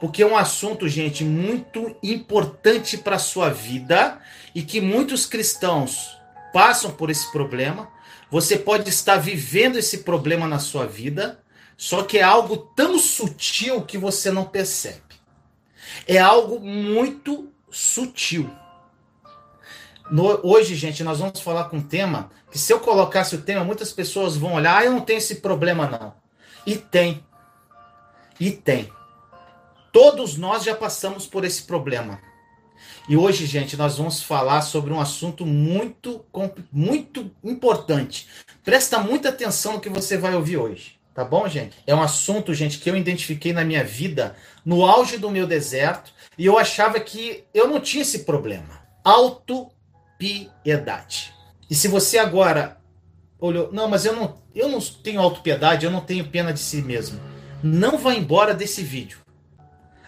porque é um assunto, gente, muito importante para a sua vida e que muitos cristãos passam por esse problema. Você pode estar vivendo esse problema na sua vida, só que é algo tão sutil que você não percebe. É algo muito sutil. No, hoje, gente, nós vamos falar com um tema que se eu colocasse o tema, muitas pessoas vão olhar, ah, eu não tenho esse problema não. E tem. E tem. Todos nós já passamos por esse problema. E hoje, gente, nós vamos falar sobre um assunto muito, muito importante. Presta muita atenção no que você vai ouvir hoje. Tá bom, gente? É um assunto, gente, que eu identifiquei na minha vida no auge do meu deserto e eu achava que eu não tinha esse problema. Autopiedade. E se você agora olhou, não, mas eu não, eu não tenho autopiedade, eu não tenho pena de si mesmo. Não vá embora desse vídeo.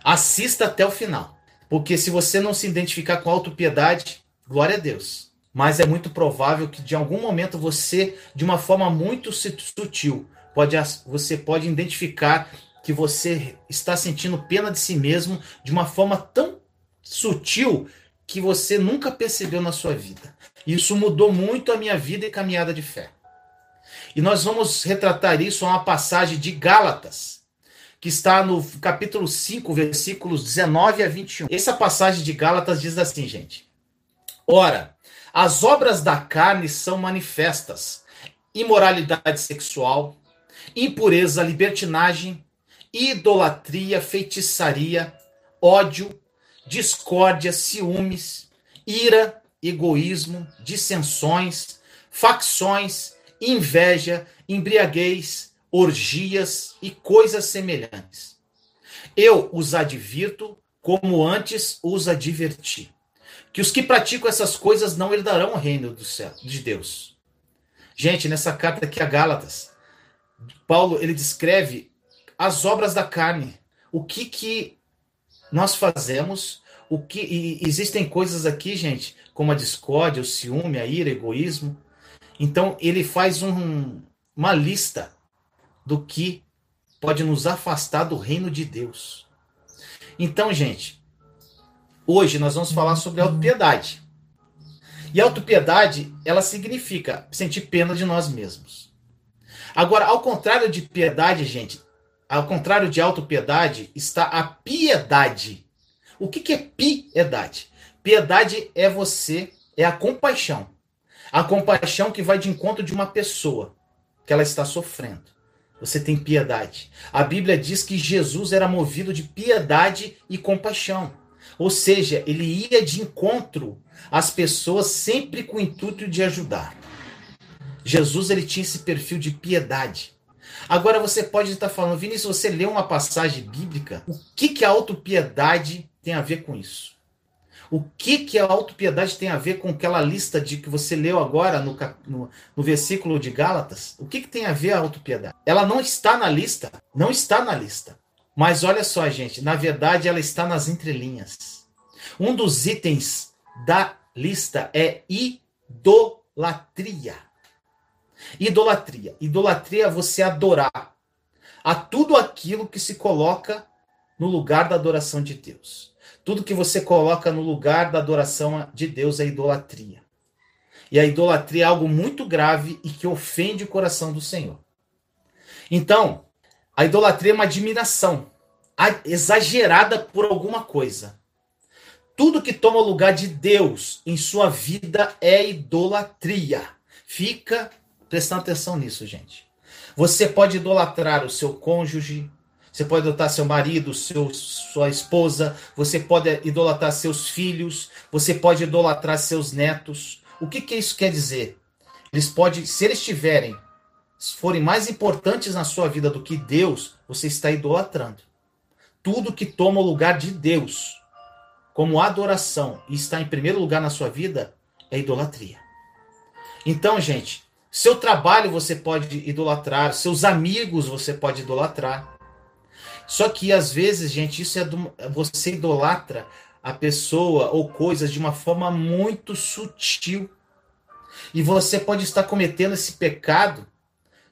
Assista até o final. Porque se você não se identificar com autopiedade, glória a Deus. Mas é muito provável que de algum momento você, de uma forma muito sutil, pode, você pode identificar que você está sentindo pena de si mesmo de uma forma tão sutil que você nunca percebeu na sua vida. Isso mudou muito a minha vida e caminhada de fé. E nós vamos retratar isso a uma passagem de Gálatas, que está no capítulo 5, versículos 19 a 21. Essa passagem de Gálatas diz assim, gente: Ora, as obras da carne são manifestas: imoralidade sexual, impureza, libertinagem, idolatria, feitiçaria, ódio, discórdia, ciúmes, ira, egoísmo, dissensões, facções, inveja, embriaguez, orgias e coisas semelhantes. Eu os advirto como antes os adverti, que os que praticam essas coisas não herdarão o reino do céu, de Deus. Gente, nessa carta aqui a Gálatas, Paulo ele descreve as obras da carne, o que que nós fazemos, o que existem coisas aqui, gente, como a discórdia, o ciúme, a ira, o egoísmo. Então ele faz um, uma lista do que pode nos afastar do reino de Deus. Então, gente, hoje nós vamos falar sobre autopiedade. E autopiedade, ela significa sentir pena de nós mesmos. Agora, ao contrário de piedade, gente, ao contrário de autopiedade, está a piedade. O que, que é piedade? Piedade é você, é a compaixão. A compaixão que vai de encontro de uma pessoa que ela está sofrendo. Você tem piedade. A Bíblia diz que Jesus era movido de piedade e compaixão. Ou seja, ele ia de encontro às pessoas sempre com o intuito de ajudar. Jesus ele tinha esse perfil de piedade. Agora você pode estar falando, Vinícius, você leu uma passagem bíblica, o que, que a autopiedade tem a ver com isso? O que, que a autopiedade tem a ver com aquela lista de que você leu agora no, no, no versículo de Gálatas? O que, que tem a ver a autopiedade? Ela não está na lista. Não está na lista. Mas olha só, gente, na verdade ela está nas entrelinhas. Um dos itens da lista é idolatria. Idolatria. Idolatria é você adorar a tudo aquilo que se coloca no lugar da adoração de Deus. Tudo que você coloca no lugar da adoração de Deus é idolatria. E a idolatria é algo muito grave e que ofende o coração do Senhor. Então, a idolatria é uma admiração exagerada por alguma coisa. Tudo que toma lugar de Deus em sua vida é idolatria. Fica prestando atenção nisso, gente. Você pode idolatrar o seu cônjuge, você pode idolatrar seu marido, seu, sua esposa, você pode idolatrar seus filhos, você pode idolatrar seus netos. O que, que isso quer dizer? Eles podem, se eles tiverem, se forem mais importantes na sua vida do que Deus, você está idolatrando. tudo que toma o lugar de Deus como adoração e está em primeiro lugar na sua vida é idolatria. Então, gente, seu trabalho você pode idolatrar, seus amigos você pode idolatrar. Só que às vezes, gente, isso é do, você idolatra a pessoa ou coisas de uma forma muito sutil. E você pode estar cometendo esse pecado,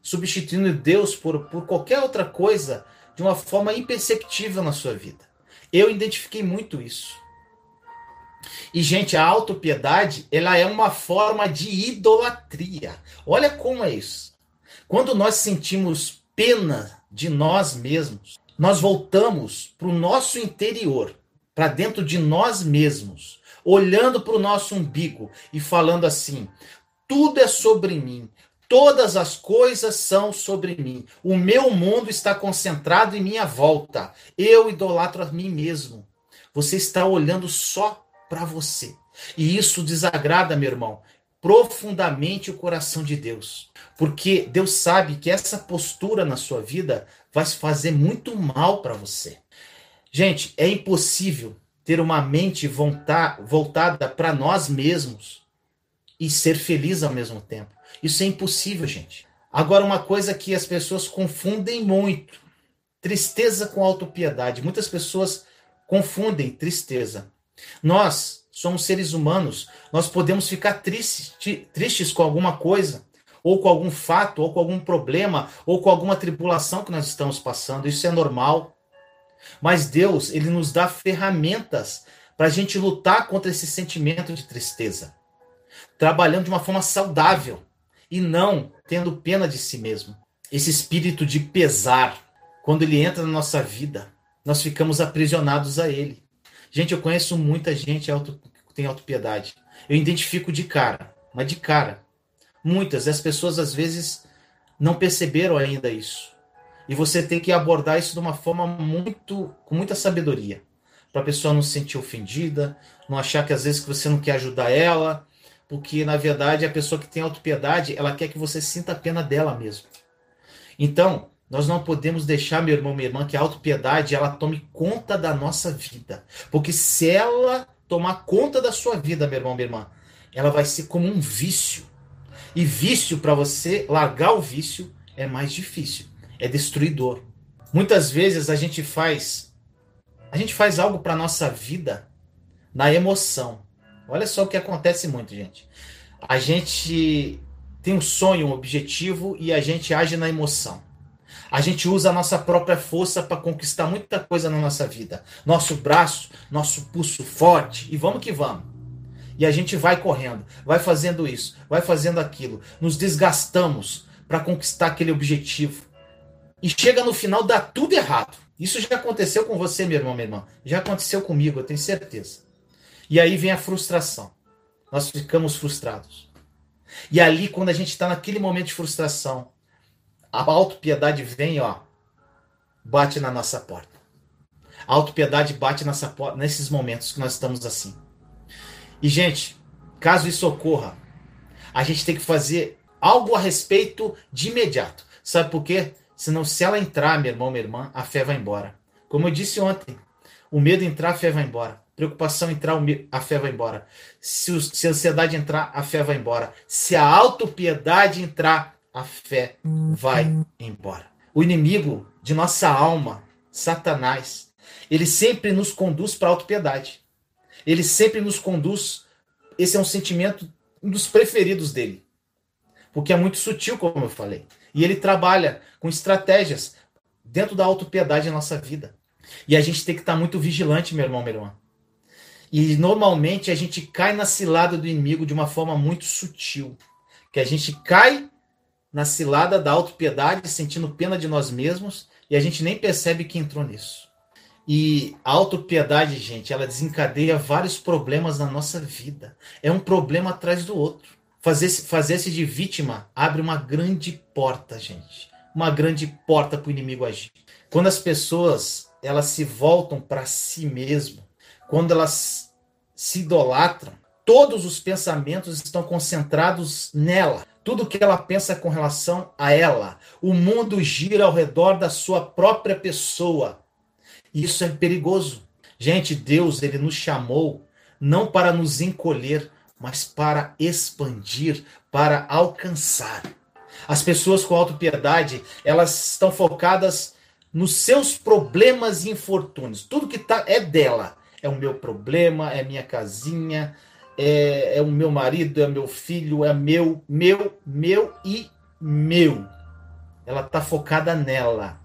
substituindo Deus por, por qualquer outra coisa de uma forma imperceptível na sua vida. Eu identifiquei muito isso. E, gente, a autopiedade, ela é uma forma de idolatria. Olha como é isso. Quando nós sentimos pena de nós mesmos, nós voltamos para o nosso interior, para dentro de nós mesmos, olhando para o nosso umbigo e falando assim: tudo é sobre mim, todas as coisas são sobre mim, o meu mundo está concentrado em minha volta, eu idolatro a mim mesmo. Você está olhando só para você. E isso desagrada, meu irmão, profundamente o coração de Deus. Porque Deus sabe que essa postura na sua vida vai fazer muito mal para você. Gente, é impossível ter uma mente voltada para nós mesmos e ser feliz ao mesmo tempo. Isso é impossível, gente. Agora, uma coisa que as pessoas confundem muito: tristeza com autopiedade. Muitas pessoas confundem tristeza. Nós somos seres humanos, nós podemos ficar triste, tristes com alguma coisa, ou com algum fato, ou com algum problema, ou com alguma tribulação que nós estamos passando. Isso é normal. Mas Deus, ele nos dá ferramentas para a gente lutar contra esse sentimento de tristeza, trabalhando de uma forma saudável e não tendo pena de si mesmo. Esse espírito de pesar, quando ele entra na nossa vida, nós ficamos aprisionados a ele. Gente, eu conheço muita gente auto, que tem autopiedade. Eu identifico de cara, mas de cara. Muitas, as pessoas às vezes não perceberam ainda isso. E você tem que abordar isso de uma forma muito, com muita sabedoria, para a pessoa não se sentir ofendida, não achar que às vezes que você não quer ajudar ela, porque na verdade a pessoa que tem autopiedade, ela quer que você sinta a pena dela mesmo. Então, nós não podemos deixar, meu irmão, minha irmã, que a autopiedade ela tome conta da nossa vida. Porque se ela tomar conta da sua vida, meu irmão, minha irmã, ela vai ser como um vício. E vício, para você largar o vício, é mais difícil. É destruidor. Muitas vezes a gente faz a gente faz algo para nossa vida na emoção. Olha só o que acontece muito, gente. A gente tem um sonho, um objetivo e a gente age na emoção. A gente usa a nossa própria força para conquistar muita coisa na nossa vida. Nosso braço, nosso pulso forte e vamos que vamos. E a gente vai correndo, vai fazendo isso, vai fazendo aquilo. Nos desgastamos para conquistar aquele objetivo. E chega no final, dá tudo errado. Isso já aconteceu com você, meu irmão, minha irmã. Já aconteceu comigo, eu tenho certeza. E aí vem a frustração. Nós ficamos frustrados. E ali, quando a gente está naquele momento de frustração, a autopiedade vem, ó, bate na nossa porta. A autopiedade bate nessa porta, nesses momentos que nós estamos assim. E, gente, caso isso ocorra, a gente tem que fazer algo a respeito de imediato. Sabe por quê? Senão, se ela entrar, meu irmão, minha irmã, a fé vai embora. Como eu disse ontem, o medo entrar, a fé vai embora. Preocupação entrar, a fé vai embora. Se, se a ansiedade entrar, a fé vai embora. Se a autopiedade entrar, a fé vai embora. O inimigo de nossa alma, Satanás, ele sempre nos conduz para a autopiedade. Ele sempre nos conduz. Esse é um sentimento um dos preferidos dele. Porque é muito sutil, como eu falei. E ele trabalha com estratégias dentro da autopiedade na nossa vida. E a gente tem que estar muito vigilante, meu irmão, minha irmã. E normalmente a gente cai na cilada do inimigo de uma forma muito sutil. Que a gente cai na cilada da autopiedade, sentindo pena de nós mesmos, e a gente nem percebe que entrou nisso. E a autopiedade, gente, ela desencadeia vários problemas na nossa vida. É um problema atrás do outro. Fazer-se fazer -se de vítima abre uma grande porta, gente. Uma grande porta para o inimigo agir. Quando as pessoas elas se voltam para si mesmo, quando elas se idolatram, todos os pensamentos estão concentrados nela tudo que ela pensa com relação a ela. O mundo gira ao redor da sua própria pessoa. Isso é perigoso. Gente, Deus, ele nos chamou não para nos encolher, mas para expandir, para alcançar. As pessoas com autopiedade, elas estão focadas nos seus problemas e infortúnios. Tudo que tá é dela. É o meu problema, é minha casinha, é, é o meu marido, é meu filho, é meu, meu, meu e meu. Ela está focada nela.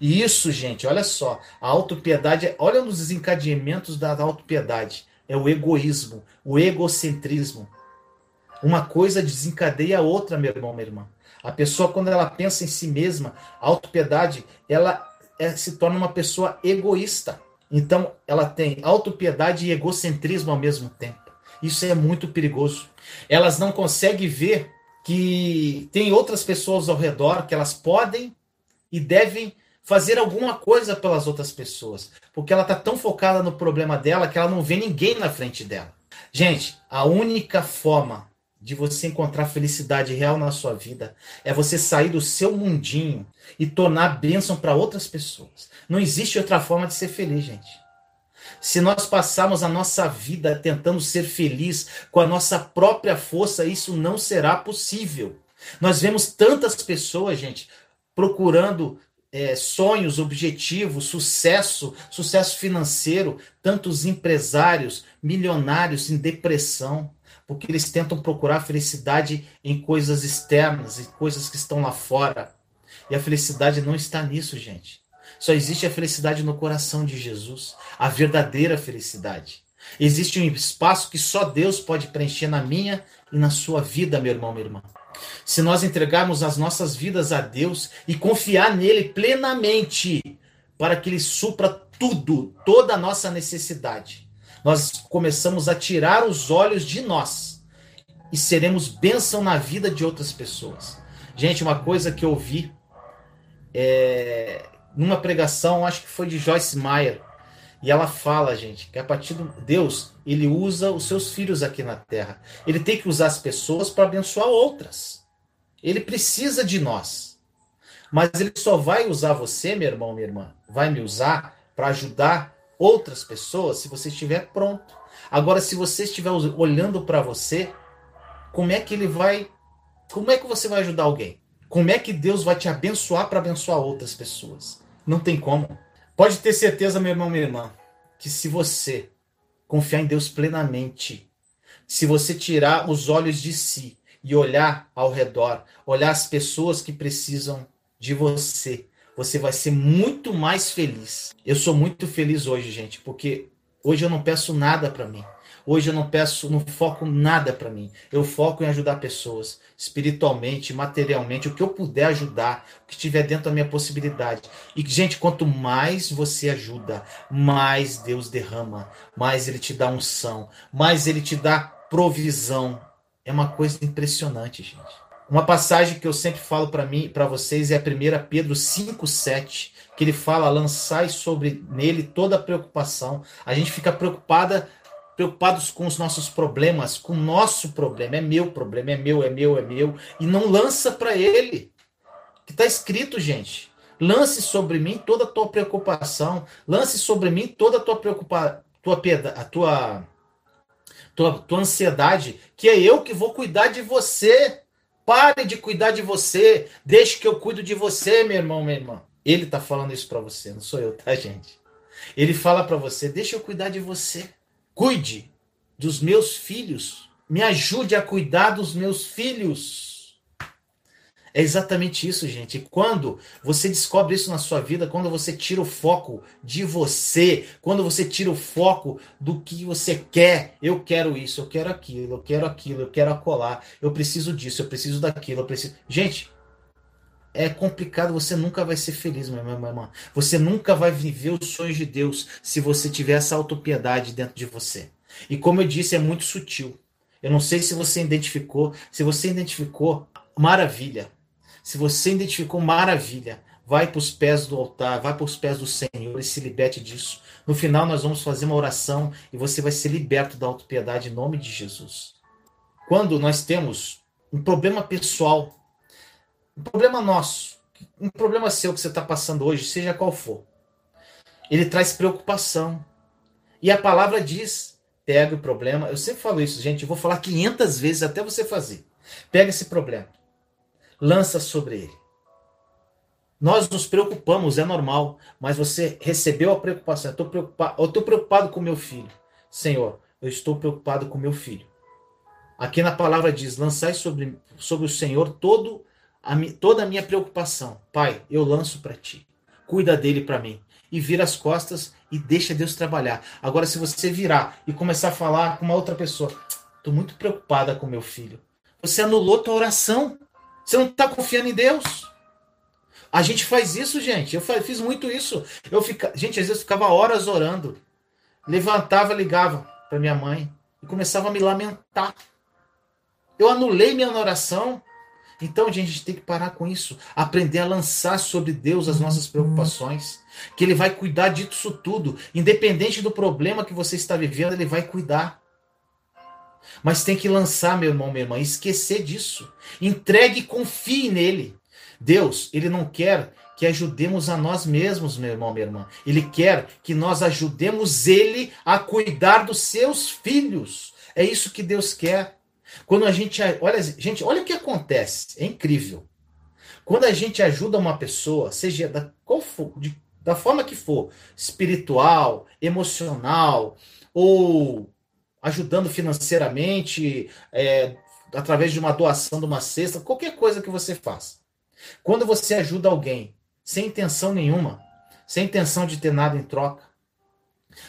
E isso, gente, olha só, a autopiedade, olha nos desencadeamentos da autopiedade, é o egoísmo, o egocentrismo. Uma coisa desencadeia a outra, meu irmão, minha irmã. A pessoa, quando ela pensa em si mesma, a autopiedade, ela é, se torna uma pessoa egoísta. Então, ela tem autopiedade e egocentrismo ao mesmo tempo. Isso é muito perigoso. Elas não conseguem ver que tem outras pessoas ao redor que elas podem e devem fazer alguma coisa pelas outras pessoas, porque ela está tão focada no problema dela que ela não vê ninguém na frente dela. Gente, a única forma de você encontrar felicidade real na sua vida é você sair do seu mundinho e tornar bênção para outras pessoas. Não existe outra forma de ser feliz, gente. Se nós passarmos a nossa vida tentando ser feliz com a nossa própria força, isso não será possível. Nós vemos tantas pessoas, gente, procurando é, sonhos, objetivos, sucesso, sucesso financeiro, tantos empresários, milionários em depressão, porque eles tentam procurar felicidade em coisas externas, em coisas que estão lá fora. E a felicidade não está nisso, gente. Só existe a felicidade no coração de Jesus, a verdadeira felicidade. Existe um espaço que só Deus pode preencher na minha e na sua vida, meu irmão, minha irmã. Se nós entregarmos as nossas vidas a Deus e confiar nele plenamente, para que ele supra tudo, toda a nossa necessidade, nós começamos a tirar os olhos de nós e seremos bênção na vida de outras pessoas. Gente, uma coisa que eu vi é, numa pregação, acho que foi de Joyce Meyer, e ela fala, gente, que a partir de Deus, ele usa os seus filhos aqui na terra. Ele tem que usar as pessoas para abençoar outras. Ele precisa de nós. Mas ele só vai usar você, meu irmão, minha irmã, vai me usar para ajudar outras pessoas se você estiver pronto. Agora, se você estiver olhando para você, como é que ele vai. Como é que você vai ajudar alguém? Como é que Deus vai te abençoar para abençoar outras pessoas? Não tem como. Pode ter certeza, meu irmão, minha irmã, que se você confiar em Deus plenamente, se você tirar os olhos de si e olhar ao redor, olhar as pessoas que precisam de você, você vai ser muito mais feliz. Eu sou muito feliz hoje, gente, porque hoje eu não peço nada para mim. Hoje eu não peço, não foco nada para mim. Eu foco em ajudar pessoas, espiritualmente, materialmente, o que eu puder ajudar, o que estiver dentro da minha possibilidade. E, gente, quanto mais você ajuda, mais Deus derrama, mais Ele te dá unção, mais Ele te dá provisão. É uma coisa impressionante, gente. Uma passagem que eu sempre falo para mim, para vocês é a 1 Pedro 5:7, que ele fala: "Lançai sobre nele toda a preocupação". A gente fica preocupada preocupados com os nossos problemas, com o nosso problema. É meu problema, é meu, é meu, é meu. E não lança para ele. Que está escrito, gente. Lance sobre mim toda a tua preocupação. Lance sobre mim toda a tua preocupação, tua, a tua, tua, tua ansiedade, que é eu que vou cuidar de você. Pare de cuidar de você. Deixe que eu cuido de você, meu irmão, minha irmã. Ele está falando isso para você, não sou eu, tá, gente? Ele fala para você: deixa eu cuidar de você. Cuide dos meus filhos. Me ajude a cuidar dos meus filhos. É exatamente isso, gente. Quando você descobre isso na sua vida, quando você tira o foco de você, quando você tira o foco do que você quer, eu quero isso, eu quero aquilo, eu quero aquilo, eu quero acolar, eu preciso disso, eu preciso daquilo, eu preciso. Gente, é complicado, você nunca vai ser feliz, meu irmão. Você nunca vai viver os sonhos de Deus se você tiver essa autopiedade dentro de você. E como eu disse, é muito sutil. Eu não sei se você identificou. Se você identificou, maravilha. Se você identificou, maravilha. Vai para os pés do altar, vai para os pés do Senhor e se liberte disso. No final, nós vamos fazer uma oração e você vai ser liberto da autopiedade em nome de Jesus. Quando nós temos um problema pessoal um problema nosso, um problema seu que você está passando hoje, seja qual for. Ele traz preocupação. E a palavra diz: pega o problema. Eu sempre falo isso, gente. Eu vou falar 500 vezes até você fazer. Pega esse problema, lança sobre ele. Nós nos preocupamos, é normal, mas você recebeu a preocupação. Eu estou preocupado, eu preocupado com meu filho. Senhor, eu estou preocupado com meu filho. Aqui na palavra diz: lançai sobre, sobre o Senhor todo a, toda a minha preocupação. Pai, eu lanço para ti. Cuida dele para mim. E vira as costas e deixa Deus trabalhar. Agora, se você virar e começar a falar com uma outra pessoa, estou muito preocupada com meu filho. Você anulou tua oração. Você não está confiando em Deus. A gente faz isso, gente. Eu fiz muito isso. Eu fica... Gente, às vezes ficava horas orando. Levantava, ligava para minha mãe e começava a me lamentar. Eu anulei minha oração. Então, gente, a gente tem que parar com isso. Aprender a lançar sobre Deus as nossas preocupações. Que Ele vai cuidar disso tudo. Independente do problema que você está vivendo, Ele vai cuidar. Mas tem que lançar, meu irmão, minha irmã, esquecer disso. Entregue e confie nele. Deus, ele não quer que ajudemos a nós mesmos, meu irmão, minha irmã. Ele quer que nós ajudemos ele a cuidar dos seus filhos. É isso que Deus quer. Quando a gente, olha, gente, olha o que acontece. É incrível. Quando a gente ajuda uma pessoa, seja da qual for, de, da forma que for, espiritual, emocional ou ajudando financeiramente, é, através de uma doação de uma cesta, qualquer coisa que você faça. Quando você ajuda alguém sem intenção nenhuma, sem intenção de ter nada em troca,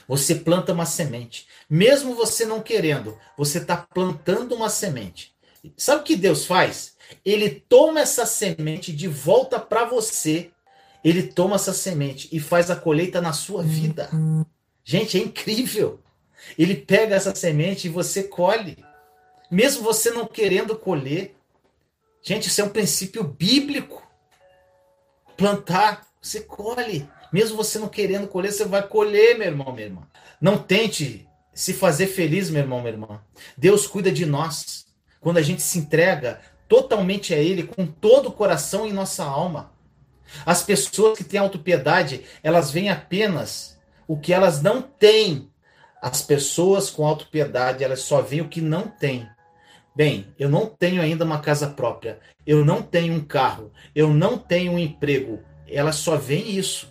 você planta uma semente. Mesmo você não querendo, você está plantando uma semente. Sabe o que Deus faz? Ele toma essa semente de volta para você. Ele toma essa semente e faz a colheita na sua vida. Gente, é incrível. Ele pega essa semente e você colhe. Mesmo você não querendo colher, Gente, isso é um princípio bíblico. Plantar, você colhe. Mesmo você não querendo colher, você vai colher, meu irmão, minha irmã. Não tente se fazer feliz, meu irmão, minha irmã. Deus cuida de nós. Quando a gente se entrega totalmente a Ele, com todo o coração e nossa alma. As pessoas que têm autopiedade, elas veem apenas o que elas não têm. As pessoas com autopiedade, elas só veem o que não têm. Bem, eu não tenho ainda uma casa própria, eu não tenho um carro, eu não tenho um emprego. Ela só vê isso.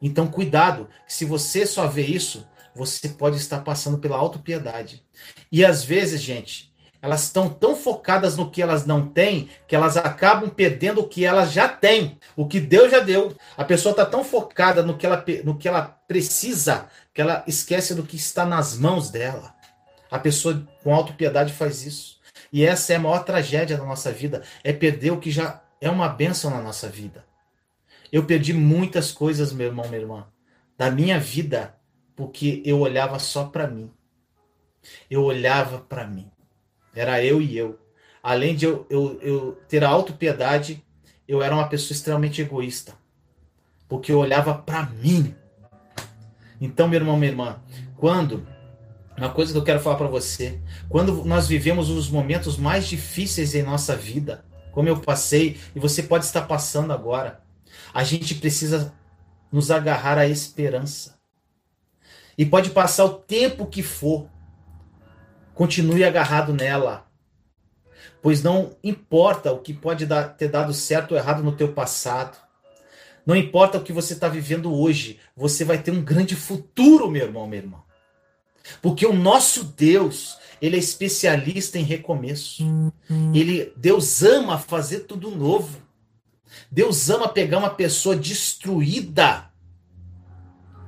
Então, cuidado, se você só vê isso, você pode estar passando pela autopiedade. E às vezes, gente, elas estão tão focadas no que elas não têm que elas acabam perdendo o que elas já têm, o que Deus já deu. A pessoa está tão focada no que, ela, no que ela precisa que ela esquece do que está nas mãos dela. A pessoa com autopiedade faz isso. E essa é a maior tragédia da nossa vida, é perder o que já é uma bênção na nossa vida. Eu perdi muitas coisas, meu irmão, minha irmã, da minha vida, porque eu olhava só para mim. Eu olhava para mim. Era eu e eu. Além de eu, eu, eu ter a autopiedade, eu era uma pessoa extremamente egoísta. Porque eu olhava para mim. Então, meu irmão, minha irmã, quando uma coisa que eu quero falar para você. Quando nós vivemos os momentos mais difíceis em nossa vida, como eu passei e você pode estar passando agora, a gente precisa nos agarrar à esperança. E pode passar o tempo que for, continue agarrado nela. Pois não importa o que pode dar, ter dado certo ou errado no teu passado. Não importa o que você está vivendo hoje, você vai ter um grande futuro, meu irmão, minha irmã. Porque o nosso Deus, ele é especialista em recomeço. Ele, Deus ama fazer tudo novo. Deus ama pegar uma pessoa destruída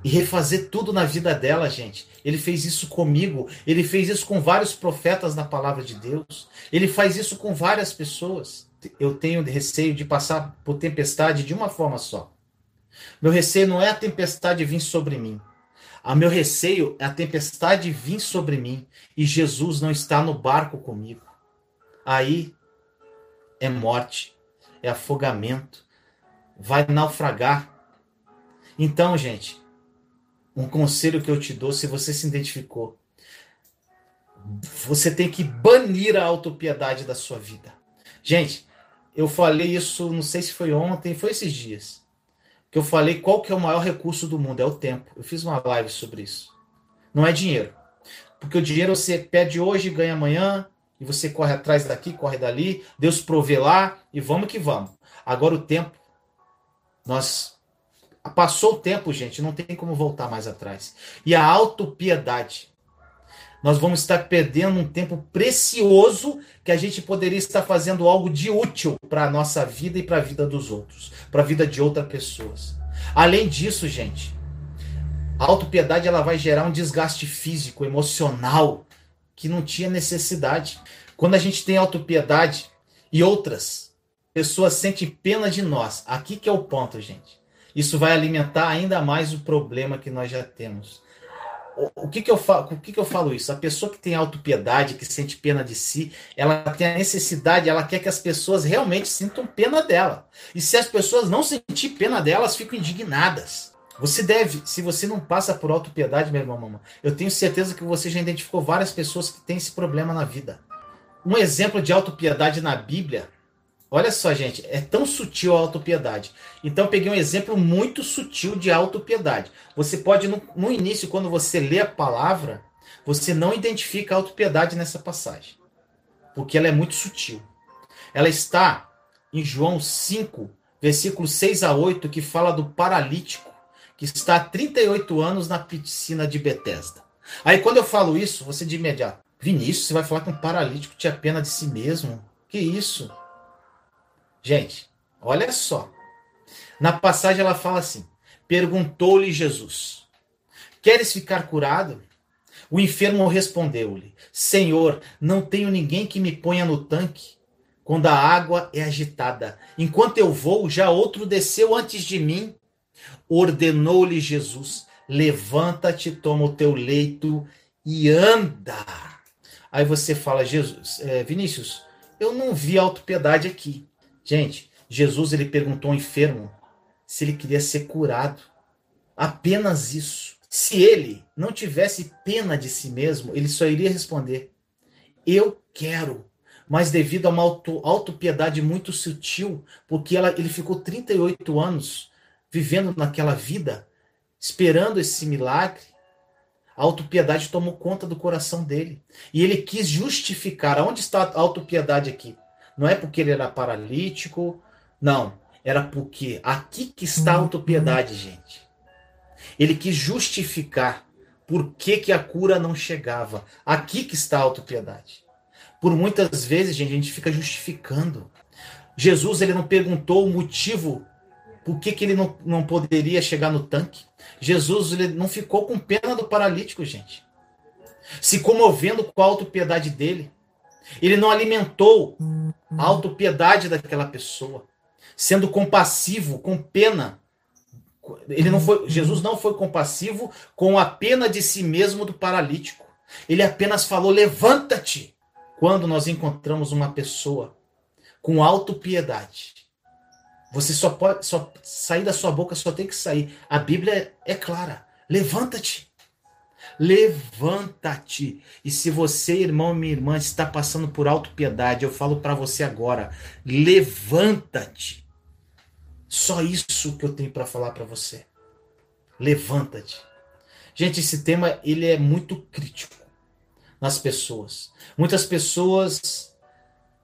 e refazer tudo na vida dela, gente. Ele fez isso comigo, ele fez isso com vários profetas na palavra de Deus. Ele faz isso com várias pessoas. Eu tenho receio de passar por tempestade de uma forma só. Meu receio não é a tempestade vir sobre mim. A meu receio é a tempestade vir sobre mim e Jesus não está no barco comigo. Aí é morte, é afogamento, vai naufragar. Então, gente, um conselho que eu te dou, se você se identificou, você tem que banir a autopiedade da sua vida. Gente, eu falei isso, não sei se foi ontem, foi esses dias. que eu falei qual que é o maior recurso do mundo, é o tempo. Eu fiz uma live sobre isso. Não é dinheiro. Porque o dinheiro você pede hoje e ganha amanhã, e você corre atrás daqui, corre dali, Deus provê lá, e vamos que vamos. Agora o tempo, nós passou o tempo, gente, não tem como voltar mais atrás. E a autopiedade. Nós vamos estar perdendo um tempo precioso que a gente poderia estar fazendo algo de útil para a nossa vida e para a vida dos outros, para a vida de outras pessoas. Além disso, gente, a autopiedade ela vai gerar um desgaste físico, emocional, que não tinha necessidade. Quando a gente tem autopiedade e outras pessoas sentem pena de nós, aqui que é o ponto, gente. Isso vai alimentar ainda mais o problema que nós já temos o que, que eu falo, o que, que eu falo isso? A pessoa que tem autopiedade, que sente pena de si, ela tem a necessidade, ela quer que as pessoas realmente sintam pena dela. E se as pessoas não sentir pena dela, elas ficam indignadas. Você deve, se você não passa por autopiedade, meu irmão, mamãe, eu tenho certeza que você já identificou várias pessoas que têm esse problema na vida. Um exemplo de autopiedade na Bíblia Olha só, gente, é tão sutil a autopiedade. Então, peguei um exemplo muito sutil de autopiedade. Você pode, no, no início, quando você lê a palavra, você não identifica a autopiedade nessa passagem, porque ela é muito sutil. Ela está em João 5, versículos 6 a 8, que fala do paralítico que está há 38 anos na piscina de Betesda. Aí, quando eu falo isso, você de imediato, Vinícius, você vai falar que um paralítico tinha pena de si mesmo? Que isso? Gente, olha só. Na passagem ela fala assim: Perguntou-lhe Jesus: Queres ficar curado? O enfermo respondeu-lhe: Senhor, não tenho ninguém que me ponha no tanque quando a água é agitada. Enquanto eu vou, já outro desceu antes de mim. Ordenou-lhe Jesus: Levanta-te, toma o teu leito e anda. Aí você fala, Jesus, é, Vinícius, eu não vi autopiedade aqui. Gente, Jesus ele perguntou ao enfermo se ele queria ser curado. Apenas isso. Se ele não tivesse pena de si mesmo, ele só iria responder: Eu quero. Mas devido a uma auto, autopiedade muito sutil, porque ela, ele ficou 38 anos vivendo naquela vida, esperando esse milagre, a autopiedade tomou conta do coração dele. E ele quis justificar. Onde está a autopiedade aqui? Não é porque ele era paralítico, não. Era porque aqui que está a autopiedade, gente. Ele quis justificar por que, que a cura não chegava. Aqui que está a autopiedade. Por muitas vezes, gente, a gente fica justificando. Jesus ele não perguntou o motivo por que, que ele não, não poderia chegar no tanque. Jesus ele não ficou com pena do paralítico, gente. Se comovendo com a autopiedade dele. Ele não alimentou a autopiedade daquela pessoa, sendo compassivo, com pena. Ele não foi, Jesus não foi compassivo com a pena de si mesmo do paralítico. Ele apenas falou: "Levanta-te". Quando nós encontramos uma pessoa com autopiedade, você só pode só sair da sua boca só tem que sair. A Bíblia é clara. Levanta-te. Levanta-te. E se você, irmão, minha irmã, está passando por autopiedade, eu falo para você agora, levanta-te. Só isso que eu tenho para falar para você. Levanta-te. Gente, esse tema ele é muito crítico nas pessoas. Muitas pessoas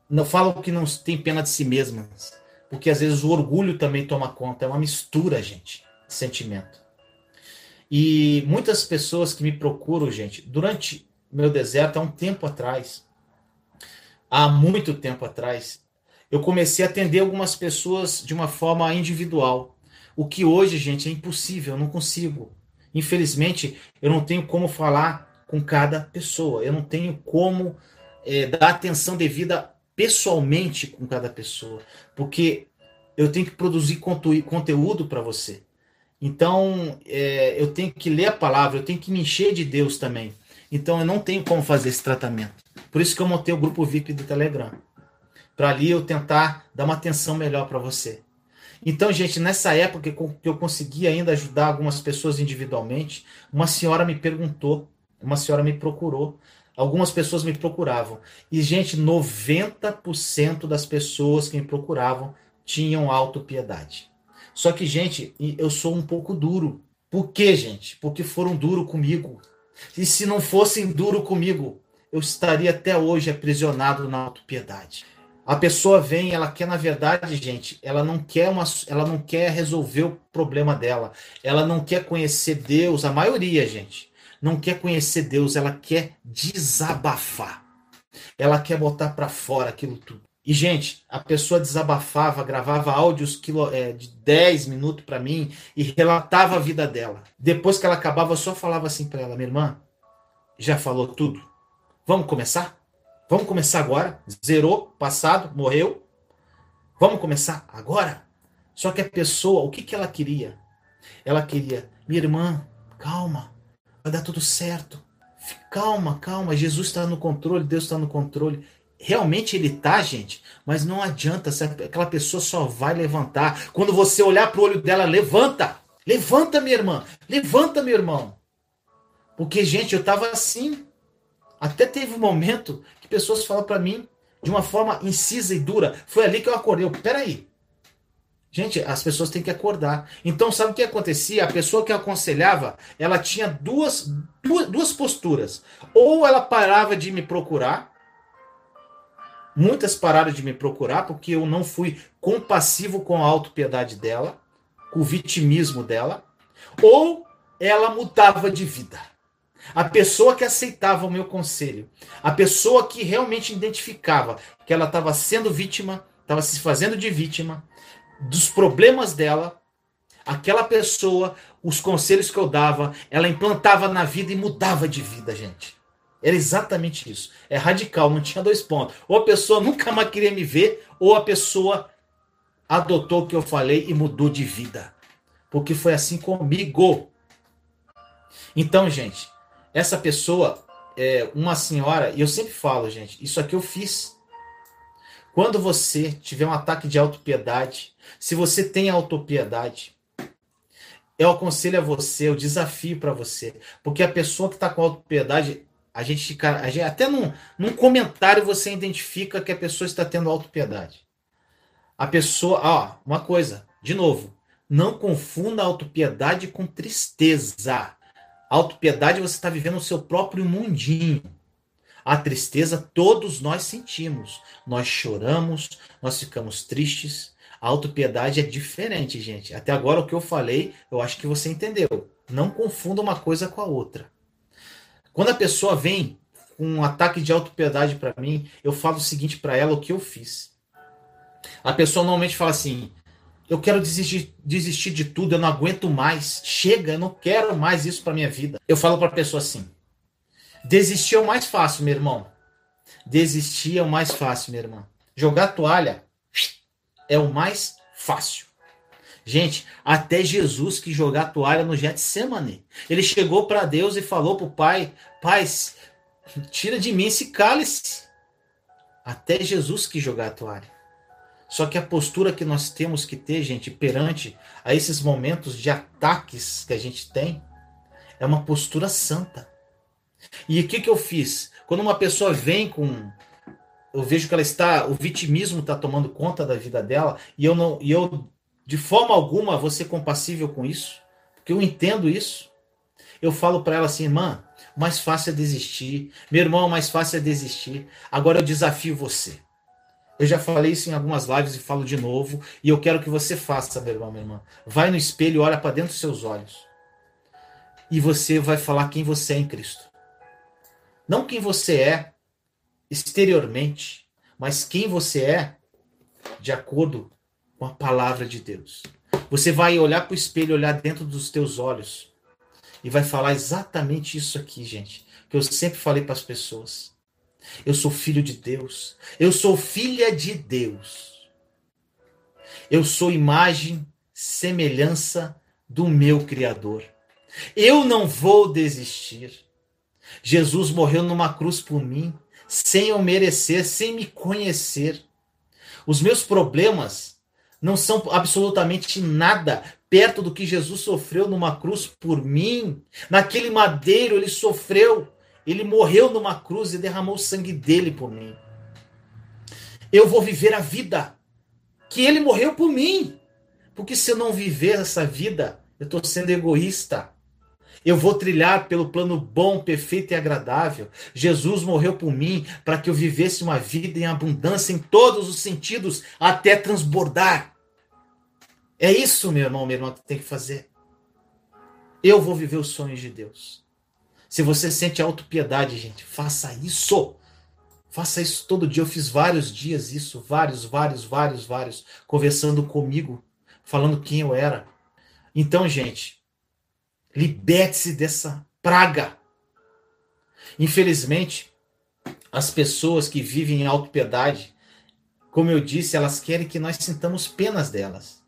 não falam que não têm pena de si mesmas, porque às vezes o orgulho também toma conta. É uma mistura, gente, de sentimento. E muitas pessoas que me procuram, gente, durante meu deserto, há um tempo atrás, há muito tempo atrás, eu comecei a atender algumas pessoas de uma forma individual. O que hoje, gente, é impossível, eu não consigo. Infelizmente, eu não tenho como falar com cada pessoa, eu não tenho como é, dar atenção devida pessoalmente com cada pessoa, porque eu tenho que produzir conteúdo para você. Então, é, eu tenho que ler a palavra, eu tenho que me encher de Deus também. Então, eu não tenho como fazer esse tratamento. Por isso que eu montei o grupo VIP do Telegram. Para ali eu tentar dar uma atenção melhor para você. Então, gente, nessa época que eu consegui ainda ajudar algumas pessoas individualmente, uma senhora me perguntou, uma senhora me procurou, algumas pessoas me procuravam. E, gente, 90% das pessoas que me procuravam tinham autopiedade. Só que, gente, eu sou um pouco duro. Por quê, gente? Porque foram duro comigo. E se não fossem duro comigo, eu estaria até hoje aprisionado na autopiedade. A pessoa vem, ela quer, na verdade, gente, ela não quer uma, ela não quer resolver o problema dela. Ela não quer conhecer Deus, a maioria, gente, não quer conhecer Deus, ela quer desabafar. Ela quer botar para fora aquilo tudo. E, gente, a pessoa desabafava, gravava áudios é, de 10 minutos para mim e relatava a vida dela. Depois que ela acabava, eu só falava assim para ela: minha irmã, já falou tudo? Vamos começar? Vamos começar agora. Zerou, passado, morreu. Vamos começar agora. Só que a pessoa, o que, que ela queria? Ela queria, minha irmã, calma, vai dar tudo certo. Calma, calma, Jesus está no controle, Deus está no controle. Realmente ele tá, gente, mas não adianta, aquela pessoa só vai levantar. Quando você olhar para o olho dela, levanta. Levanta, minha irmã. Levanta, meu irmão. Porque, gente, eu tava assim. Até teve um momento que pessoas falam para mim de uma forma incisa e dura. Foi ali que eu acordei. Eu, peraí. Gente, as pessoas têm que acordar. Então, sabe o que acontecia? A pessoa que aconselhava, ela tinha duas, duas, duas posturas. Ou ela parava de me procurar. Muitas pararam de me procurar porque eu não fui compassivo com a autopiedade dela, com o vitimismo dela. Ou ela mudava de vida. A pessoa que aceitava o meu conselho, a pessoa que realmente identificava que ela estava sendo vítima, estava se fazendo de vítima dos problemas dela, aquela pessoa, os conselhos que eu dava, ela implantava na vida e mudava de vida, gente. Era exatamente isso. É radical, não tinha dois pontos. Ou a pessoa nunca mais queria me ver, ou a pessoa adotou o que eu falei e mudou de vida. Porque foi assim comigo. Então, gente, essa pessoa é uma senhora, e eu sempre falo, gente, isso aqui eu fiz. Quando você tiver um ataque de autopiedade, se você tem autopiedade, eu aconselho a você, eu desafio para você, porque a pessoa que está com autopiedade, a gente, a gente até num, num comentário você identifica que a pessoa está tendo autopiedade. A pessoa, ó, uma coisa, de novo, não confunda autopiedade com tristeza. Autopiedade você está vivendo o seu próprio mundinho. A tristeza todos nós sentimos. Nós choramos, nós ficamos tristes. A autopiedade é diferente, gente. Até agora o que eu falei, eu acho que você entendeu. Não confunda uma coisa com a outra. Quando a pessoa vem com um ataque de autopiedade para mim, eu falo o seguinte para ela o que eu fiz. A pessoa normalmente fala assim: eu quero desistir, desistir de tudo, eu não aguento mais. Chega, eu não quero mais isso para minha vida. Eu falo para a pessoa assim: desistir é o mais fácil, meu irmão. Desistir é o mais fácil, minha irmã. Jogar toalha é o mais fácil. Gente, até Jesus que jogar toalha no Getsemane. Ele chegou para Deus e falou para o Pai: Pai, tira de mim esse cálice. Até Jesus que jogar toalha. Só que a postura que nós temos que ter, gente, perante a esses momentos de ataques que a gente tem, é uma postura santa. E o que, que eu fiz? Quando uma pessoa vem com. Eu vejo que ela está. O vitimismo está tomando conta da vida dela, e eu não. E eu, de forma alguma, vou ser compassível com isso, porque eu entendo isso. Eu falo para ela assim, irmã, mais fácil é desistir. Meu irmão, mais fácil é desistir. Agora eu desafio você. Eu já falei isso em algumas lives e falo de novo. E eu quero que você faça, meu irmão, minha irmã. Vai no espelho olha para dentro dos seus olhos. E você vai falar quem você é em Cristo. Não quem você é exteriormente, mas quem você é de acordo com a palavra de Deus. Você vai olhar para o espelho, olhar dentro dos teus olhos e vai falar exatamente isso aqui, gente, que eu sempre falei para as pessoas. Eu sou filho de Deus. Eu sou filha de Deus. Eu sou imagem, semelhança do meu Criador. Eu não vou desistir. Jesus morreu numa cruz por mim, sem eu merecer, sem me conhecer. Os meus problemas não são absolutamente nada perto do que Jesus sofreu numa cruz por mim. Naquele madeiro ele sofreu ele morreu numa cruz e derramou o sangue dele por mim. Eu vou viver a vida que ele morreu por mim. Porque se eu não viver essa vida, eu estou sendo egoísta. Eu vou trilhar pelo plano bom, perfeito e agradável. Jesus morreu por mim para que eu vivesse uma vida em abundância em todos os sentidos, até transbordar. É isso, meu irmão, minha irmã, que tem que fazer. Eu vou viver os sonhos de Deus. Se você sente autopiedade, gente, faça isso. Faça isso todo dia. Eu fiz vários dias isso, vários, vários, vários, vários, conversando comigo, falando quem eu era. Então, gente, liberte-se dessa praga. Infelizmente, as pessoas que vivem em autopiedade, como eu disse, elas querem que nós sintamos penas delas.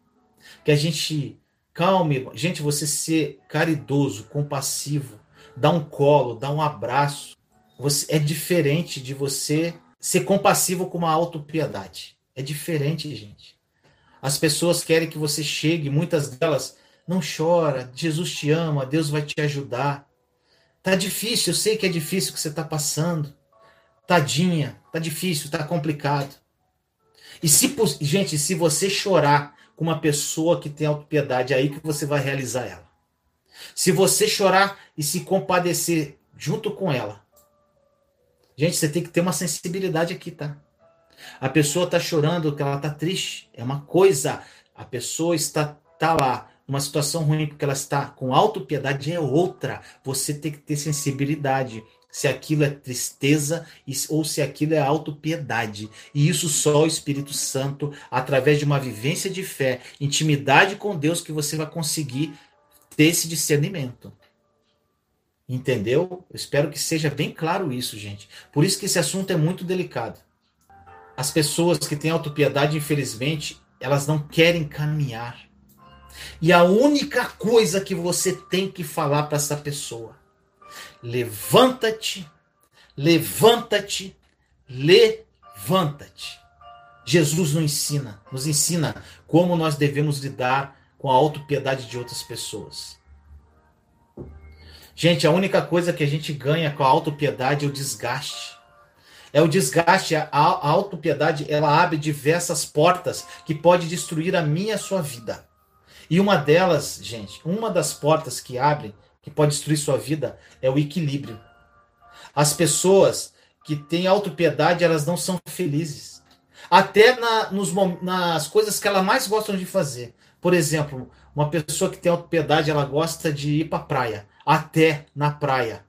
Que a gente calme, gente, você ser caridoso, compassivo, dar um colo, dar um abraço, você, é diferente de você ser compassivo com uma autopiedade. É diferente, gente. As pessoas querem que você chegue, muitas delas, não chora, Jesus te ama, Deus vai te ajudar. Tá difícil, eu sei que é difícil o que você está passando. Tadinha, tá difícil, tá complicado. E se, gente, se você chorar com uma pessoa que tem autopiedade, é aí que você vai realizar ela. Se você chorar e se compadecer junto com ela, Gente, você tem que ter uma sensibilidade aqui, tá? A pessoa está chorando, que ela está triste, é uma coisa. A pessoa está tá lá numa situação ruim porque ela está com autopiedade é outra. Você tem que ter sensibilidade se aquilo é tristeza ou se aquilo é autopiedade. E isso só o Espírito Santo, através de uma vivência de fé, intimidade com Deus, que você vai conseguir ter esse discernimento. Entendeu? Eu espero que seja bem claro isso, gente. Por isso que esse assunto é muito delicado. As pessoas que têm autopiedade, infelizmente, elas não querem caminhar. E a única coisa que você tem que falar para essa pessoa: levanta-te, levanta-te, levanta-te. Jesus nos ensina, nos ensina como nós devemos lidar com a autopiedade de outras pessoas. Gente, a única coisa que a gente ganha com a autopiedade é o desgaste. É o desgaste, a, autopiedade, ela abre diversas portas que pode destruir a minha e a sua vida. E uma delas, gente, uma das portas que abre, que pode destruir sua vida, é o equilíbrio. As pessoas que têm autopiedade, elas não são felizes. Até na, nos, nas coisas que elas mais gostam de fazer. Por exemplo, uma pessoa que tem autopiedade, ela gosta de ir para a praia até na praia.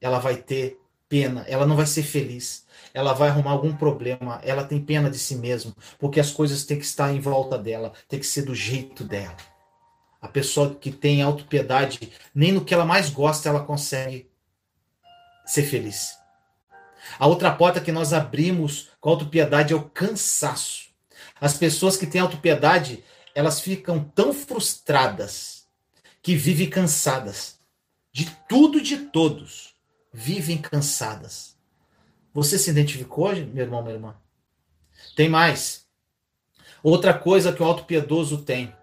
Ela vai ter pena, ela não vai ser feliz, ela vai arrumar algum problema, ela tem pena de si mesma, porque as coisas têm que estar em volta dela, tem que ser do jeito dela. A pessoa que tem autopiedade, nem no que ela mais gosta ela consegue ser feliz. A outra porta que nós abrimos com autopiedade é o cansaço. As pessoas que têm autopiedade, elas ficam tão frustradas que vivem cansadas de tudo e de todos. Vivem cansadas. Você se identificou, meu irmão, minha irmã? Tem mais. Outra coisa que o auto-piedoso tem: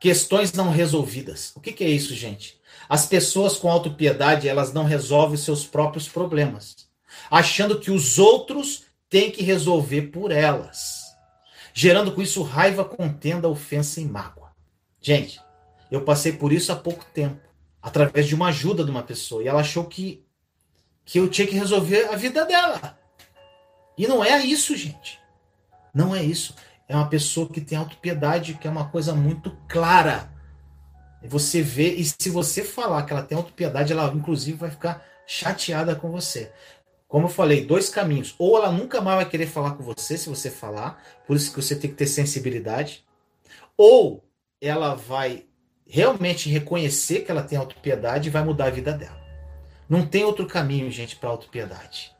questões não resolvidas. O que, que é isso, gente? As pessoas com autopiedade, elas não resolvem seus próprios problemas, achando que os outros têm que resolver por elas, gerando com isso raiva, contenda, ofensa e mágoa. Gente, eu passei por isso há pouco tempo, através de uma ajuda de uma pessoa. E ela achou que, que eu tinha que resolver a vida dela. E não é isso, gente. Não é isso. É uma pessoa que tem autopiedade, que é uma coisa muito clara. Você vê, e se você falar que ela tem autopiedade, ela inclusive vai ficar chateada com você. Como eu falei, dois caminhos. Ou ela nunca mais vai querer falar com você se você falar, por isso que você tem que ter sensibilidade. Ou ela vai realmente reconhecer que ela tem autopiedade e vai mudar a vida dela. Não tem outro caminho, gente, para autopiedade.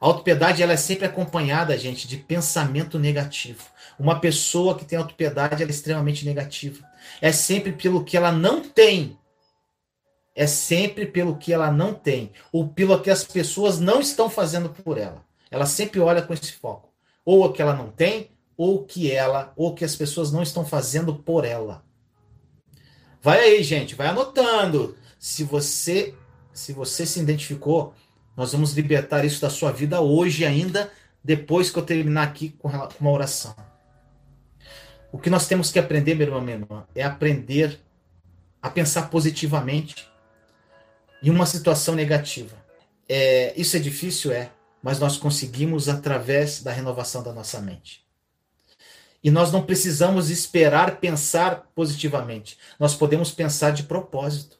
A autopiedade ela é sempre acompanhada, gente, de pensamento negativo. Uma pessoa que tem autopiedade ela é extremamente negativa. É sempre pelo que ela não tem. É sempre pelo que ela não tem. Ou pelo que as pessoas não estão fazendo por ela. Ela sempre olha com esse foco. Ou o que ela não tem, ou que ela, ou o que as pessoas não estão fazendo por ela. Vai aí, gente, vai anotando. Se você se você se identificou, nós vamos libertar isso da sua vida hoje ainda, depois que eu terminar aqui com uma oração. O que nós temos que aprender, meu irmão, minha irmã, é aprender a pensar positivamente em uma situação negativa. É, isso é difícil, é, mas nós conseguimos através da renovação da nossa mente. E nós não precisamos esperar pensar positivamente. Nós podemos pensar de propósito.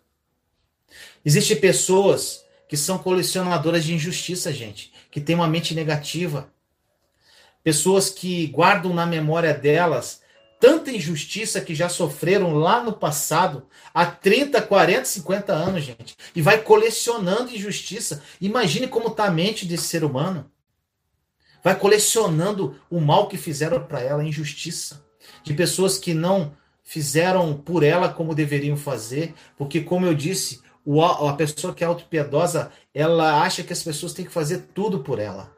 Existem pessoas que são colecionadoras de injustiça, gente, que têm uma mente negativa. Pessoas que guardam na memória delas tanta injustiça que já sofreram lá no passado, há 30, 40, 50 anos, gente. E vai colecionando injustiça. Imagine como está a mente desse ser humano. Vai colecionando o mal que fizeram para ela, a injustiça. De pessoas que não fizeram por ela como deveriam fazer, porque, como eu disse, a pessoa que é autopiedosa, ela acha que as pessoas têm que fazer tudo por ela.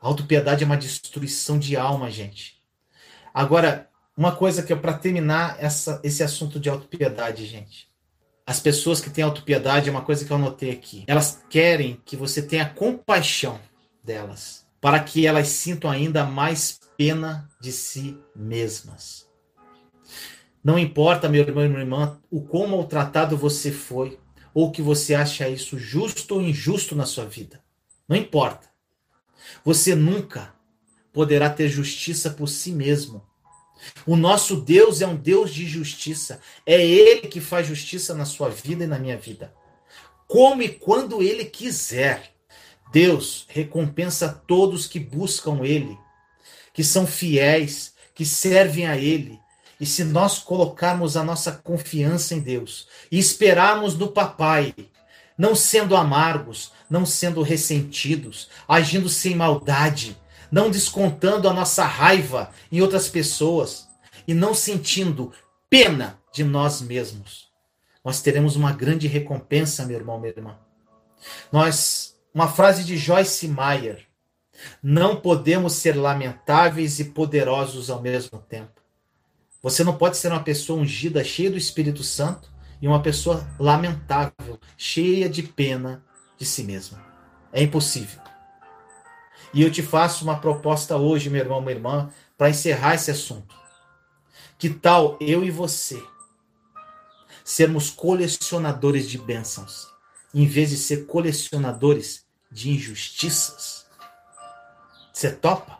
A autopiedade é uma destruição de alma, gente. Agora, uma coisa que é para terminar essa, esse assunto de autopiedade, gente. As pessoas que têm autopiedade, é uma coisa que eu anotei aqui. Elas querem que você tenha compaixão delas, para que elas sintam ainda mais pena de si mesmas. Não importa, meu irmão e minha irmã, o quão maltratado você foi, ou que você acha isso justo ou injusto na sua vida. Não importa. Você nunca poderá ter justiça por si mesmo. O nosso Deus é um Deus de justiça. É Ele que faz justiça na sua vida e na minha vida. Como e quando Ele quiser. Deus recompensa todos que buscam Ele, que são fiéis, que servem a Ele. E se nós colocarmos a nossa confiança em Deus e esperarmos do Papai, não sendo amargos, não sendo ressentidos, agindo sem maldade, não descontando a nossa raiva em outras pessoas e não sentindo pena de nós mesmos. Nós teremos uma grande recompensa, meu irmão, minha irmã. Nós, uma frase de Joyce Meyer, não podemos ser lamentáveis e poderosos ao mesmo tempo. Você não pode ser uma pessoa ungida, cheia do Espírito Santo, e uma pessoa lamentável, cheia de pena de si mesma. É impossível. E eu te faço uma proposta hoje, meu irmão, minha irmã, para encerrar esse assunto. Que tal eu e você sermos colecionadores de bênçãos, em vez de ser colecionadores de injustiças? Você topa?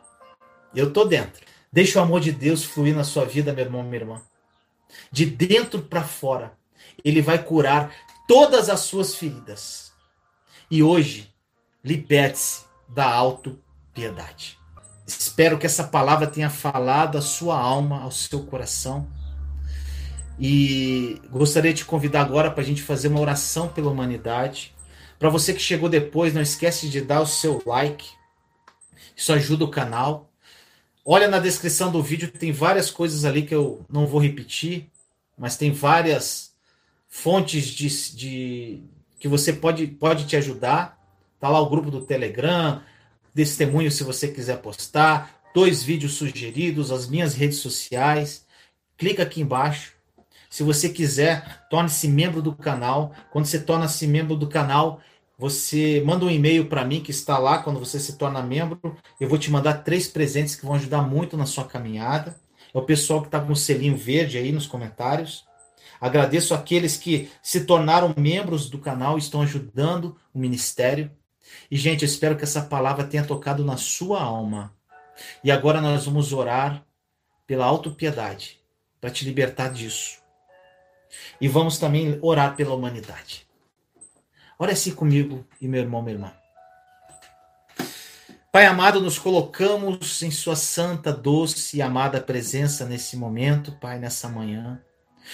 Eu tô dentro. Deixa o amor de Deus fluir na sua vida, meu irmão, minha irmã. De dentro para fora, ele vai curar todas as suas feridas. E hoje, liberte-se da autopiedade. Espero que essa palavra tenha falado à sua alma, ao seu coração. E gostaria de te convidar agora para a gente fazer uma oração pela humanidade. Para você que chegou depois, não esquece de dar o seu like. Isso ajuda o canal. Olha na descrição do vídeo, tem várias coisas ali que eu não vou repetir, mas tem várias fontes de, de que você pode, pode te ajudar. Tá lá o grupo do Telegram, testemunho se você quiser postar, dois vídeos sugeridos, as minhas redes sociais. Clica aqui embaixo. Se você quiser, torne-se membro do canal. Quando você torna-se membro do canal, você manda um e-mail para mim que está lá quando você se torna membro. Eu vou te mandar três presentes que vão ajudar muito na sua caminhada. É o pessoal que está com o selinho verde aí nos comentários. Agradeço aqueles que se tornaram membros do canal estão ajudando o ministério. E, gente, eu espero que essa palavra tenha tocado na sua alma. E agora nós vamos orar pela autopiedade, para te libertar disso. E vamos também orar pela humanidade. Ore assim comigo e meu irmão, minha irmã. Pai amado, nos colocamos em Sua santa, doce e amada presença nesse momento, Pai, nessa manhã.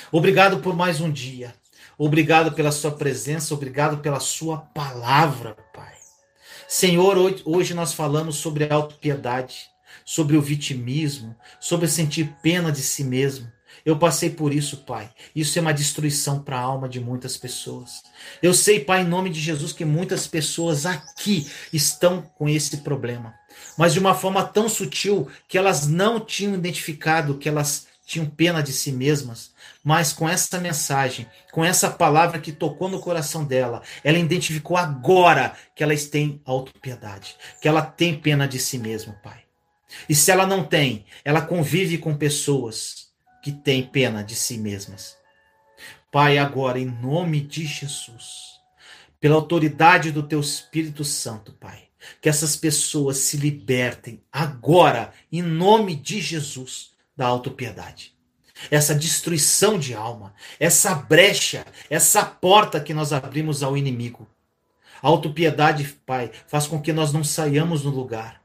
Obrigado por mais um dia. Obrigado pela Sua presença, obrigado pela Sua palavra, Pai. Senhor, hoje nós falamos sobre a autopiedade, sobre o vitimismo, sobre sentir pena de si mesmo. Eu passei por isso, Pai. Isso é uma destruição para a alma de muitas pessoas. Eu sei, Pai, em nome de Jesus, que muitas pessoas aqui estão com esse problema, mas de uma forma tão sutil que elas não tinham identificado que elas tinham pena de si mesmas, mas com essa mensagem, com essa palavra que tocou no coração dela, ela identificou agora que elas têm autopiedade, que ela tem pena de si mesma, Pai. E se ela não tem, ela convive com pessoas que têm pena de si mesmas. Pai, agora, em nome de Jesus, pela autoridade do teu Espírito Santo, Pai, que essas pessoas se libertem agora, em nome de Jesus, da autopiedade. Essa destruição de alma, essa brecha, essa porta que nós abrimos ao inimigo. A autopiedade, Pai, faz com que nós não saiamos do lugar.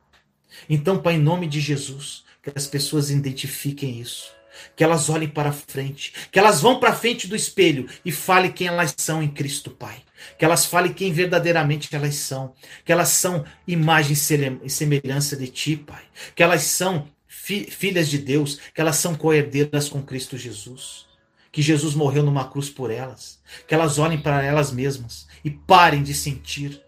Então, Pai, em nome de Jesus, que as pessoas identifiquem isso que elas olhem para frente, que elas vão para frente do espelho e falem quem elas são em Cristo Pai. Que elas falem quem verdadeiramente elas são, que elas são imagem e semelhança de Ti, Pai. Que elas são fi filhas de Deus, que elas são coerdeiras com Cristo Jesus. Que Jesus morreu numa cruz por elas. Que elas olhem para elas mesmas e parem de sentir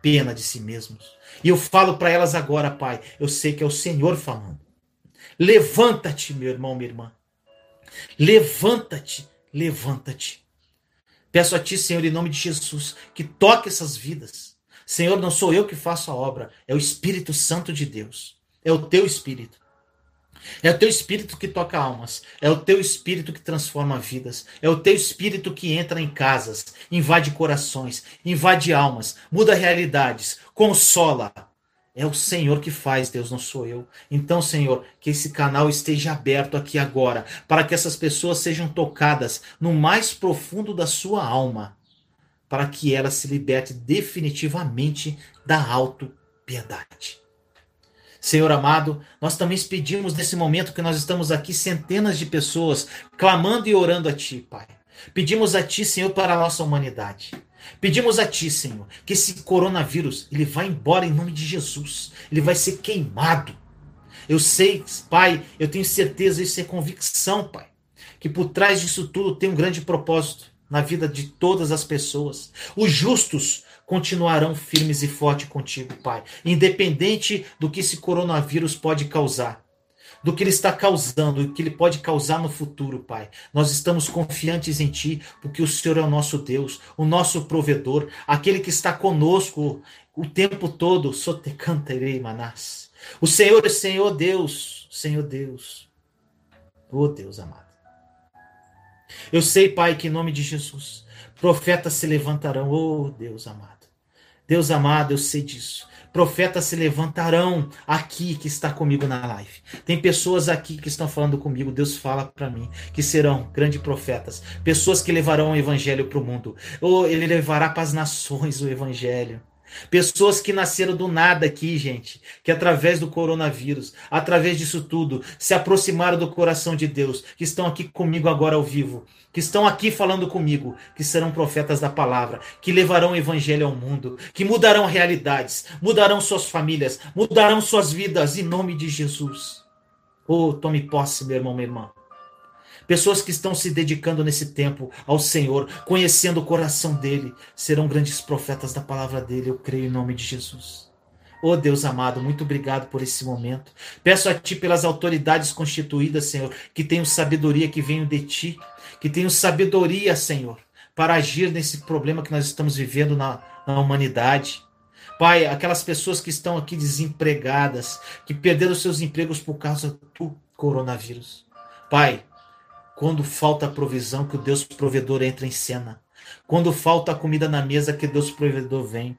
pena de si mesmos. E eu falo para elas agora, Pai, eu sei que é o Senhor falando. Levanta-te, meu irmão, minha irmã. Levanta-te, levanta-te. Peço a ti, Senhor, em nome de Jesus, que toque essas vidas. Senhor, não sou eu que faço a obra, é o Espírito Santo de Deus. É o teu Espírito. É o teu espírito que toca almas, é o teu espírito que transforma vidas, é o teu espírito que entra em casas, invade corações, invade almas, muda realidades, consola, é o Senhor que faz, Deus, não sou eu. Então, Senhor, que esse canal esteja aberto aqui agora, para que essas pessoas sejam tocadas no mais profundo da sua alma, para que ela se liberte definitivamente da auto-piedade. Senhor amado, nós também pedimos nesse momento que nós estamos aqui, centenas de pessoas clamando e orando a Ti, Pai. Pedimos a Ti, Senhor, para a nossa humanidade. Pedimos a Ti, Senhor, que esse coronavírus ele vá embora em nome de Jesus. Ele vai ser queimado. Eu sei, Pai, eu tenho certeza, isso é convicção, Pai, que por trás disso tudo tem um grande propósito na vida de todas as pessoas. Os justos continuarão firmes e fortes contigo, Pai, independente do que esse coronavírus pode causar do que ele está causando e que ele pode causar no futuro, Pai. Nós estamos confiantes em Ti, porque o Senhor é o nosso Deus, o nosso provedor, aquele que está conosco o tempo todo. Sote cantarei, manás. O Senhor é Senhor Deus, Senhor Deus. Oh Deus amado. Eu sei, Pai, que em nome de Jesus, profetas se levantarão. Oh Deus amado. Deus amado, eu sei disso profetas se levantarão aqui que está comigo na live. Tem pessoas aqui que estão falando comigo, Deus fala para mim, que serão grandes profetas, pessoas que levarão o evangelho para o mundo. Ou ele levará para as nações o evangelho. Pessoas que nasceram do nada aqui, gente, que através do coronavírus, através disso tudo, se aproximaram do coração de Deus, que estão aqui comigo agora ao vivo, que estão aqui falando comigo, que serão profetas da palavra, que levarão o evangelho ao mundo, que mudarão realidades, mudarão suas famílias, mudarão suas vidas em nome de Jesus. Oh, tome posse, meu irmão, minha irmã. Pessoas que estão se dedicando nesse tempo ao Senhor, conhecendo o coração dele, serão grandes profetas da palavra dele, eu creio em nome de Jesus. Oh Deus amado, muito obrigado por esse momento. Peço a Ti pelas autoridades constituídas, Senhor, que tenham sabedoria que venham de Ti, que tenham sabedoria, Senhor, para agir nesse problema que nós estamos vivendo na, na humanidade. Pai, aquelas pessoas que estão aqui desempregadas, que perderam seus empregos por causa do coronavírus. Pai, quando falta a provisão, que o Deus provedor entra em cena. Quando falta a comida na mesa, que Deus provedor vem.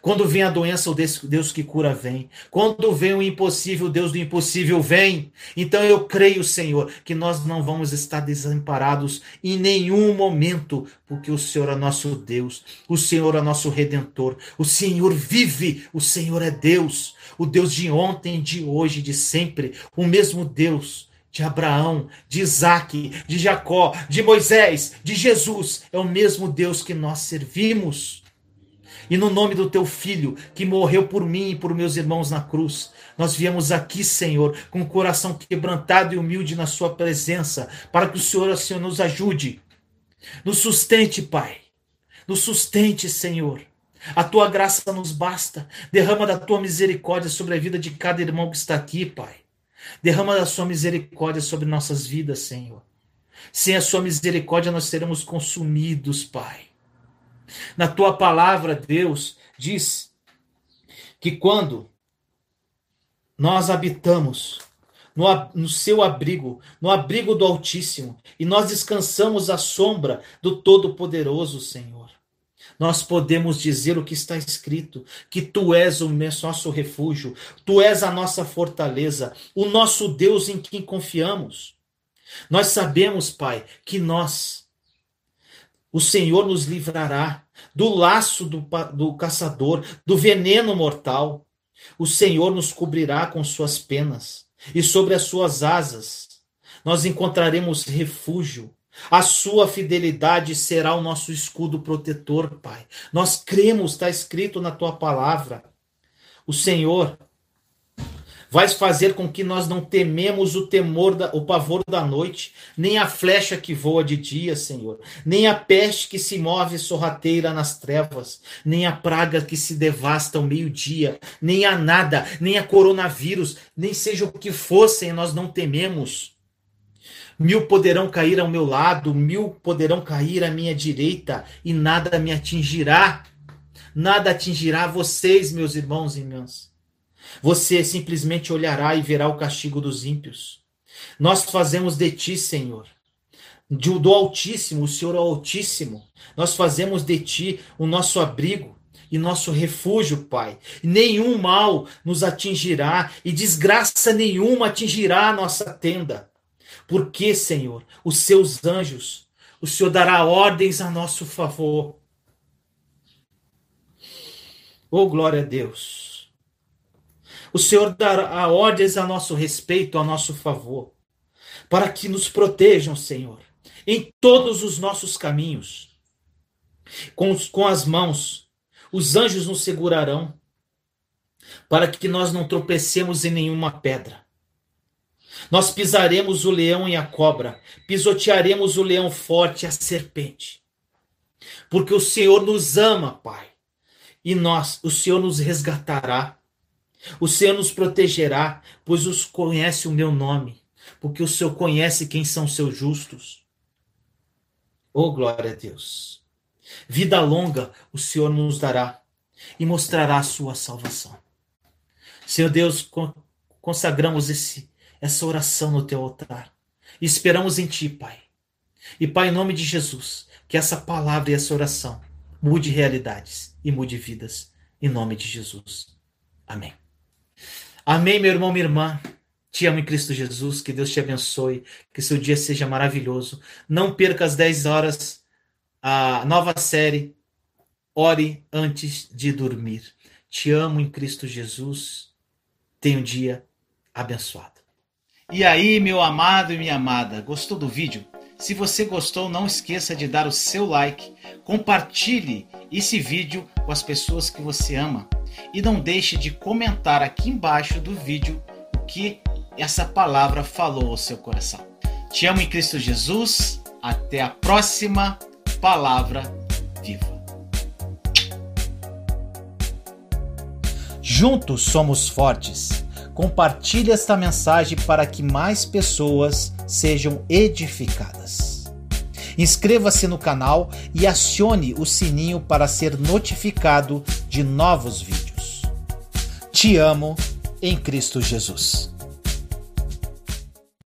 Quando vem a doença, o Deus que cura vem. Quando vem o impossível, o Deus do impossível vem. Então eu creio, Senhor, que nós não vamos estar desamparados em nenhum momento, porque o Senhor é nosso Deus, o Senhor é nosso redentor, o Senhor vive, o Senhor é Deus, o Deus de ontem, de hoje, de sempre, o mesmo Deus de Abraão, de Isaac, de Jacó, de Moisés, de Jesus. É o mesmo Deus que nós servimos. E no nome do teu filho, que morreu por mim e por meus irmãos na cruz, nós viemos aqui, Senhor, com o coração quebrantado e humilde na Sua presença, para que o Senhor, Senhor nos ajude. Nos sustente, Pai. Nos sustente, Senhor. A tua graça nos basta. Derrama da tua misericórdia sobre a vida de cada irmão que está aqui, Pai. Derrama a sua misericórdia sobre nossas vidas, Senhor. Sem a sua misericórdia nós seremos consumidos, Pai. Na tua palavra, Deus diz que quando nós habitamos no, no, seu abrigo, no abrigo do Altíssimo, e nós descansamos à sombra do Todo-Poderoso, Senhor. Nós podemos dizer o que está escrito: que tu és o nosso refúgio, tu és a nossa fortaleza, o nosso Deus em quem confiamos. Nós sabemos, Pai, que nós, o Senhor nos livrará do laço do, do caçador, do veneno mortal. O Senhor nos cobrirá com suas penas e sobre as suas asas nós encontraremos refúgio. A sua fidelidade será o nosso escudo protetor, Pai. Nós cremos, está escrito na tua palavra. O Senhor Vais fazer com que nós não tememos o temor, da, o pavor da noite, nem a flecha que voa de dia, Senhor, nem a peste que se move sorrateira nas trevas, nem a praga que se devasta ao meio-dia, nem a nada, nem a coronavírus, nem seja o que fossem, nós não tememos. Mil poderão cair ao meu lado, mil poderão cair à minha direita, e nada me atingirá. Nada atingirá vocês, meus irmãos e irmãs. Você simplesmente olhará e verá o castigo dos ímpios. Nós fazemos de ti, Senhor, do Altíssimo, o Senhor é o Altíssimo. Nós fazemos de ti o nosso abrigo e nosso refúgio, Pai. Nenhum mal nos atingirá e desgraça nenhuma atingirá a nossa tenda. Porque, Senhor, os seus anjos, o Senhor dará ordens a nosso favor. Oh, glória a Deus. O Senhor dará ordens a nosso respeito, a nosso favor, para que nos protejam, Senhor, em todos os nossos caminhos. Com, com as mãos, os anjos nos segurarão, para que nós não tropecemos em nenhuma pedra. Nós pisaremos o leão e a cobra, pisotearemos o leão forte e a serpente. Porque o Senhor nos ama, Pai, e nós, o Senhor nos resgatará o Senhor nos protegerá, pois os conhece o meu nome, porque o Senhor conhece quem são seus justos. Oh, glória a Deus! Vida longa o Senhor nos dará e mostrará a sua salvação. Senhor Deus, consagramos esse, essa oração no teu altar e esperamos em ti, Pai. E, Pai, em nome de Jesus, que essa palavra e essa oração mude realidades e mude vidas. Em nome de Jesus. Amém. Amém, meu irmão, minha irmã. Te amo em Cristo Jesus. Que Deus te abençoe. Que seu dia seja maravilhoso. Não perca às 10 horas a nova série Ore antes de dormir. Te amo em Cristo Jesus. Tenha um dia abençoado. E aí, meu amado e minha amada, gostou do vídeo? Se você gostou, não esqueça de dar o seu like, compartilhe esse vídeo com as pessoas que você ama e não deixe de comentar aqui embaixo do vídeo o que essa palavra falou ao seu coração. Te amo em Cristo Jesus. Até a próxima palavra viva. Juntos somos fortes. Compartilhe esta mensagem para que mais pessoas sejam edificadas. Inscreva-se no canal e acione o sininho para ser notificado de novos vídeos. Te amo em Cristo Jesus.